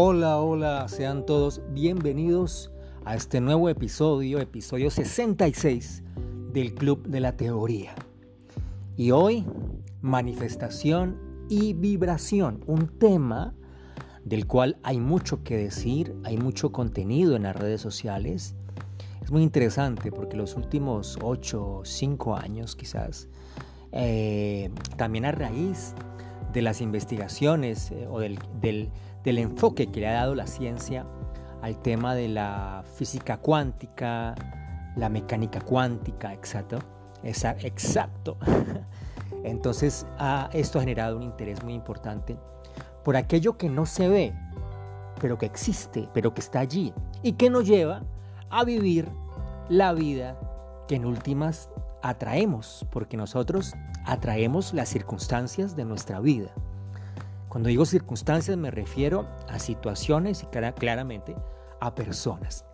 Hola, hola, sean todos bienvenidos a este nuevo episodio, episodio 66 del Club de la Teoría. Y hoy, manifestación y vibración, un tema del cual hay mucho que decir, hay mucho contenido en las redes sociales. Es muy interesante porque los últimos 8 o 5 años quizás, eh, también a raíz de las investigaciones eh, o del, enfoque que le ha dado la ciencia al tema de la física cuántica, la mecánica cuántica, exacto. exacto. Entonces, esto ha generado un interés muy importante por aquello que no se ve, pero que existe, pero que está allí y que nos lleva a vivir la vida que en últimas atraemos, porque nosotros atraemos las circunstancias de nuestra vida. Cuando digo circunstancias me refiero a situaciones y claramente a personas.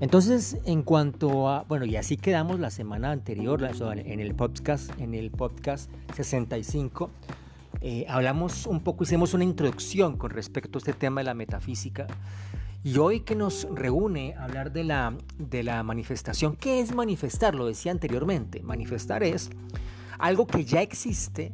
Entonces, en cuanto a, bueno, y así quedamos la semana anterior en el podcast, en el podcast 65, eh, hablamos un poco, hicimos una introducción con respecto a este tema de la metafísica y hoy que nos reúne hablar de la, de la manifestación, ¿qué es manifestar? Lo decía anteriormente, manifestar es algo que ya existe,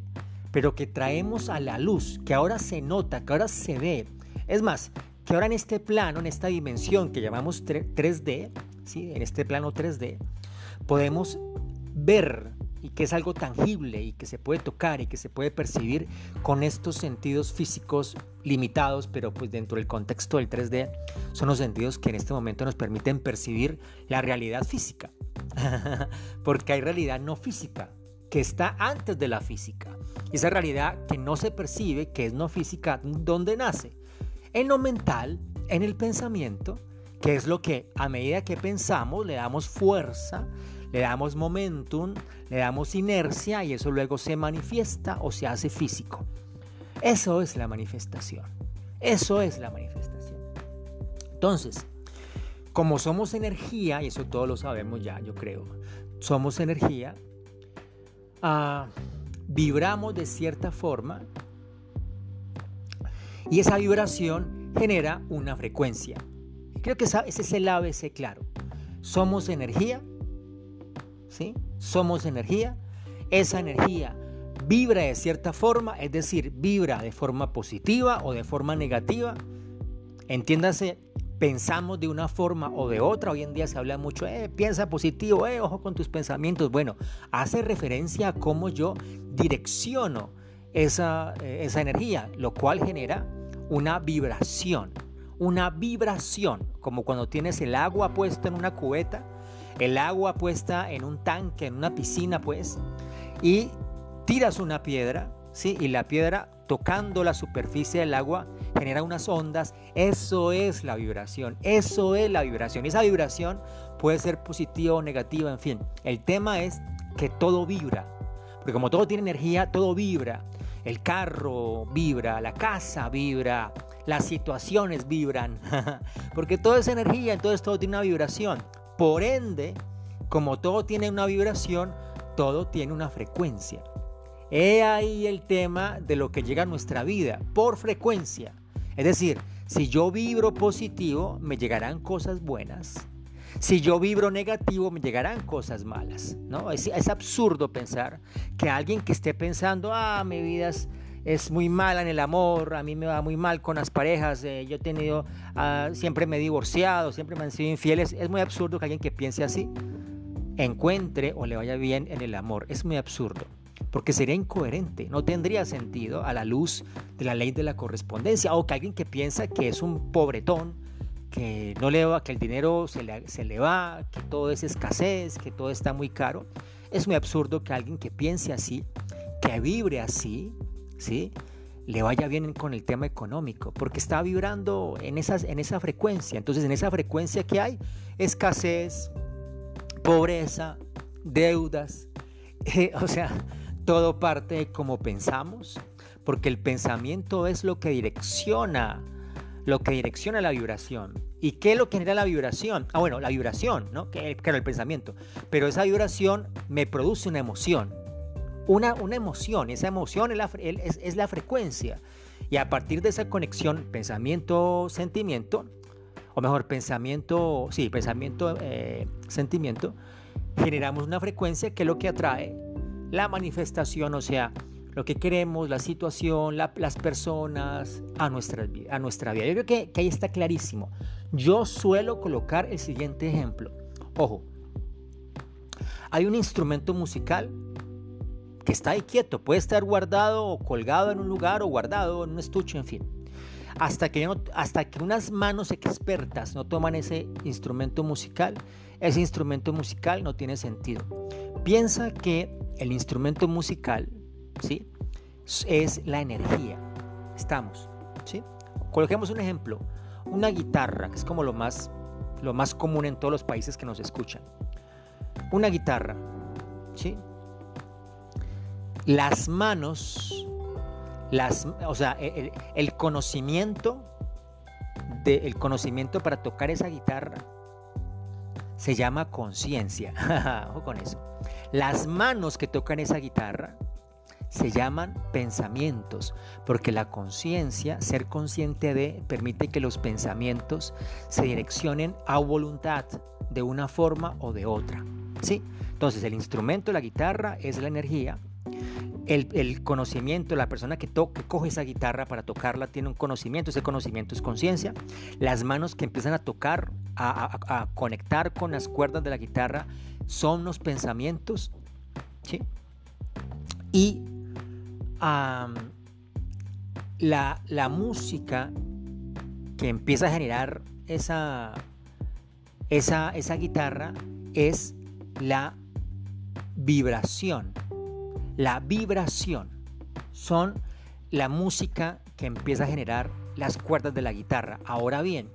pero que traemos a la luz, que ahora se nota, que ahora se ve. Es más, que ahora en este plano, en esta dimensión que llamamos 3D, ¿sí? en este plano 3D, podemos ver y que es algo tangible y que se puede tocar y que se puede percibir con estos sentidos físicos limitados, pero pues dentro del contexto del 3D son los sentidos que en este momento nos permiten percibir la realidad física. Porque hay realidad no física que está antes de la física. Esa realidad que no se percibe, que es no física, ¿dónde nace? En lo mental, en el pensamiento, que es lo que a medida que pensamos le damos fuerza, le damos momentum, le damos inercia y eso luego se manifiesta o se hace físico. Eso es la manifestación. Eso es la manifestación. Entonces, como somos energía, y eso todos lo sabemos ya, yo creo, somos energía, ah, vibramos de cierta forma y esa vibración genera una frecuencia. Creo que ese es el ABC claro. Somos energía, ¿sí? Somos energía. Esa energía vibra de cierta forma, es decir, vibra de forma positiva o de forma negativa. Entiéndase, pensamos de una forma o de otra. Hoy en día se habla mucho, eh, piensa positivo, eh, ojo con tus pensamientos. Bueno, hace referencia a cómo yo direcciono esa, eh, esa energía, lo cual genera una vibración. Una vibración, como cuando tienes el agua puesta en una cubeta el agua puesta en un tanque, en una piscina, pues, y tiras una piedra, ¿sí? Y la piedra tocando la superficie del agua genera unas ondas. Eso es la vibración, eso es la vibración. Y esa vibración puede ser positiva o negativa, en fin. El tema es que todo vibra, porque como todo tiene energía, todo vibra. El carro vibra, la casa vibra, las situaciones vibran, porque todo es energía, entonces todo tiene una vibración. Por ende, como todo tiene una vibración, todo tiene una frecuencia. He ahí el tema de lo que llega a nuestra vida, por frecuencia. Es decir, si yo vibro positivo, me llegarán cosas buenas. Si yo vibro negativo, me llegarán cosas malas. ¿no? Es, es absurdo pensar que alguien que esté pensando, ah, mi vida es es muy mala en el amor, a mí me va muy mal con las parejas, eh, yo he tenido, ah, siempre me he divorciado, siempre me han sido infieles. Es muy absurdo que alguien que piense así encuentre o le vaya bien en el amor. Es muy absurdo, porque sería incoherente, no tendría sentido a la luz de la ley de la correspondencia, o que alguien que piensa que es un pobretón, que no le va, que el dinero se le, se le va, que todo es escasez, que todo está muy caro. Es muy absurdo que alguien que piense así, que vibre así, ¿sí? le vaya bien con el tema económico, porque está vibrando en, esas, en esa frecuencia. Entonces, en esa frecuencia que hay, escasez, pobreza, deudas, eh, o sea, todo parte de cómo pensamos, porque el pensamiento es lo que direcciona, lo que direcciona la vibración. ¿Y qué es lo que genera la vibración? Ah, bueno, la vibración, ¿no? Que, claro, el pensamiento. Pero esa vibración me produce una emoción una, emoción, esa emoción es la, es, la frecuencia. Y a partir de esa conexión pensamiento-sentimiento, o mejor, pensamiento, sí, pensamiento-sentimiento, eh, generamos una frecuencia que es lo que atrae la manifestación, o sea, lo que queremos, la situación, las personas a nuestra, a nuestra vida. Yo creo que, que ahí está clarísimo. Yo suelo colocar el siguiente ejemplo. Ojo, hay un instrumento musical que está ahí quieto, puede estar guardado o colgado en un lugar o guardado en un estuche, en fin. Hasta que, hasta que unas manos expertas no toman ese instrumento musical, ese instrumento musical no tiene sentido. Piensa que el instrumento musical, ¿sí? Es la energía. Estamos, ¿sí? Coloquemos un ejemplo, una guitarra, que es como lo más, lo más común en todos los países que nos escuchan. Una guitarra, ¿sí? Las manos, las, o sea, el, conocimiento, de, el conocimiento para tocar esa guitarra se llama conciencia. Ojo con eso. Las manos que tocan esa guitarra se llaman pensamientos, porque la conciencia, ser consciente de, permite que los pensamientos se direccionen a voluntad de una forma o de otra. ¿sí? Entonces el instrumento, la guitarra, es la energía. El, conocimiento, la persona que, toca, coge esa guitarra para tocarla tiene un conocimiento, ese conocimiento es conciencia. Las manos que empiezan a tocar, a, conectar con las cuerdas de la guitarra, son los pensamientos. Y la, la, música que empieza a generar esa, esa, esa guitarra es la vibración. La vibración son la música que empieza a generar las cuerdas de la guitarra. Ahora bien,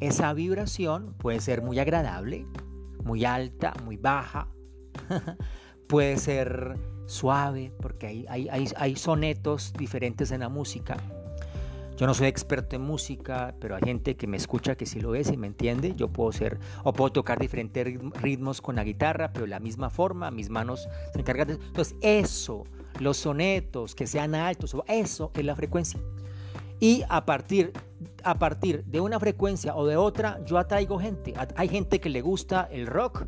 esa vibración puede ser muy agradable, muy alta, muy baja, puede ser suave, porque hay, hay, hay, sonetos diferentes en la música. Yo no soy experto en música, pero hay gente que me escucha que sí lo es y me entiende. Yo puedo ser, o puedo tocar diferentes ritmos con la guitarra, pero de la misma forma, mis manos se encargan de Entonces, eso, los sonetos que sean altos, eso es la frecuencia. Y a partir, a partir de una frecuencia o de otra, yo atraigo gente. Hay gente que le gusta el rock,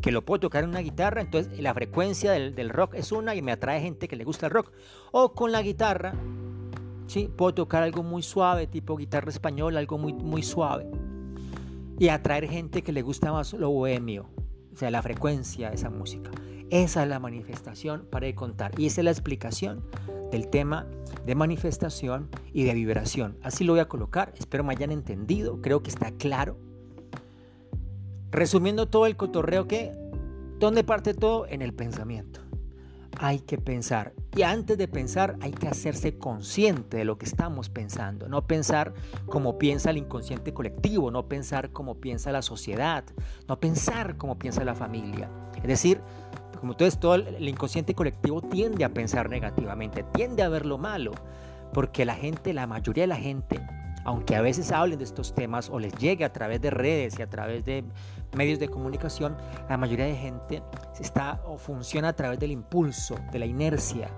que lo puedo tocar en una guitarra, entonces la frecuencia del, rock es una y me atrae gente que le gusta el rock. O con la guitarra, ¿sí? puedo tocar algo muy suave, tipo guitarra española, algo muy, muy suave. Y atraer gente que le gusta más lo bohemio, o sea, la frecuencia de esa música. Esa es la manifestación para contar. Y esa es la explicación del tema de manifestación y de vibración. Así lo voy a colocar. Espero me hayan entendido. Creo que está claro. Resumiendo todo el cotorreo que, ¿dónde parte todo? En el pensamiento. Hay que pensar. Y antes de pensar hay que hacerse consciente de lo que estamos pensando. No pensar como piensa el inconsciente colectivo, no pensar como piensa la sociedad, no pensar como piensa la familia. Es decir, como entonces todo el inconsciente colectivo tiende a pensar negativamente, tiende a ver lo malo, porque la gente, la mayoría de la gente, aunque a veces hablen de estos temas o les llegue a través de redes y a través de medios de comunicación, la mayoría de gente está o funciona a través del impulso, de la inercia.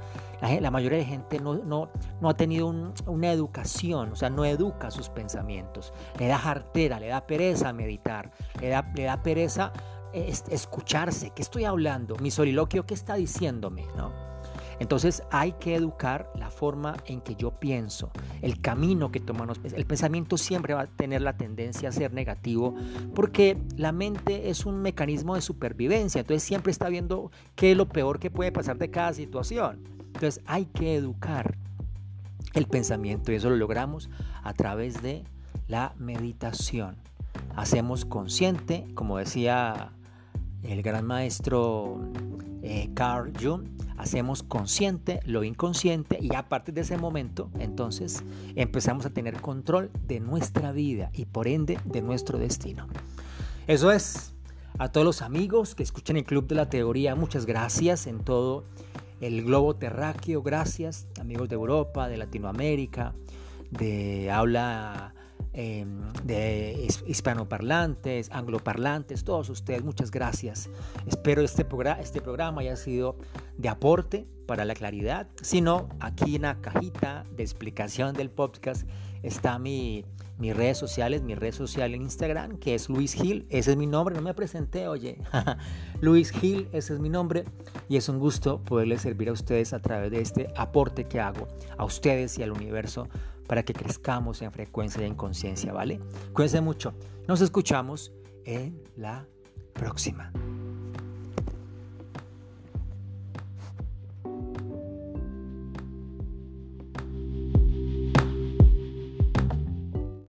La, mayoría de gente no, no, no ha tenido una educación, o sea, no educa sus pensamientos. Le da jartera, le da pereza meditar, le da, le da pereza eh, escucharse. ¿Qué estoy hablando? Mi soliloquio, ¿qué está diciéndome? ¿No? Entonces hay que educar la forma en que yo pienso, el camino que tomamos. El pensamiento siempre va a tener la tendencia a ser negativo porque la mente es un mecanismo de supervivencia, entonces siempre está viendo qué es lo peor que puede pasar de cada situación. Entonces hay que educar el pensamiento y eso lo logramos a través de la meditación. Hacemos consciente, como decía el gran maestro eh, Carl Jung, hacemos consciente lo inconsciente y a partir de ese momento entonces empezamos a tener control de nuestra vida y por ende de nuestro destino. Eso es, a todos los amigos que escuchan el Club de la Teoría, muchas gracias en todo el globo terráqueo, gracias amigos de Europa, de Latinoamérica, de habla em, de hispanoparlantes, angloparlantes, todos ustedes, muchas gracias. Espero este, este programa haya sido de aporte para la claridad. Si no, aquí en la cajita de explicación del podcast está mi, mis redes sociales, mi red social en Instagram, que es Luis Gil. Ese es mi nombre, no me presenté, oye. Luis Gil, ese es mi nombre. Y es un gusto poderles servir a ustedes a través de este aporte que hago a ustedes y al universo para que crezcamos en frecuencia y en conciencia, ¿vale? Cuídense mucho. Nos escuchamos en la próxima.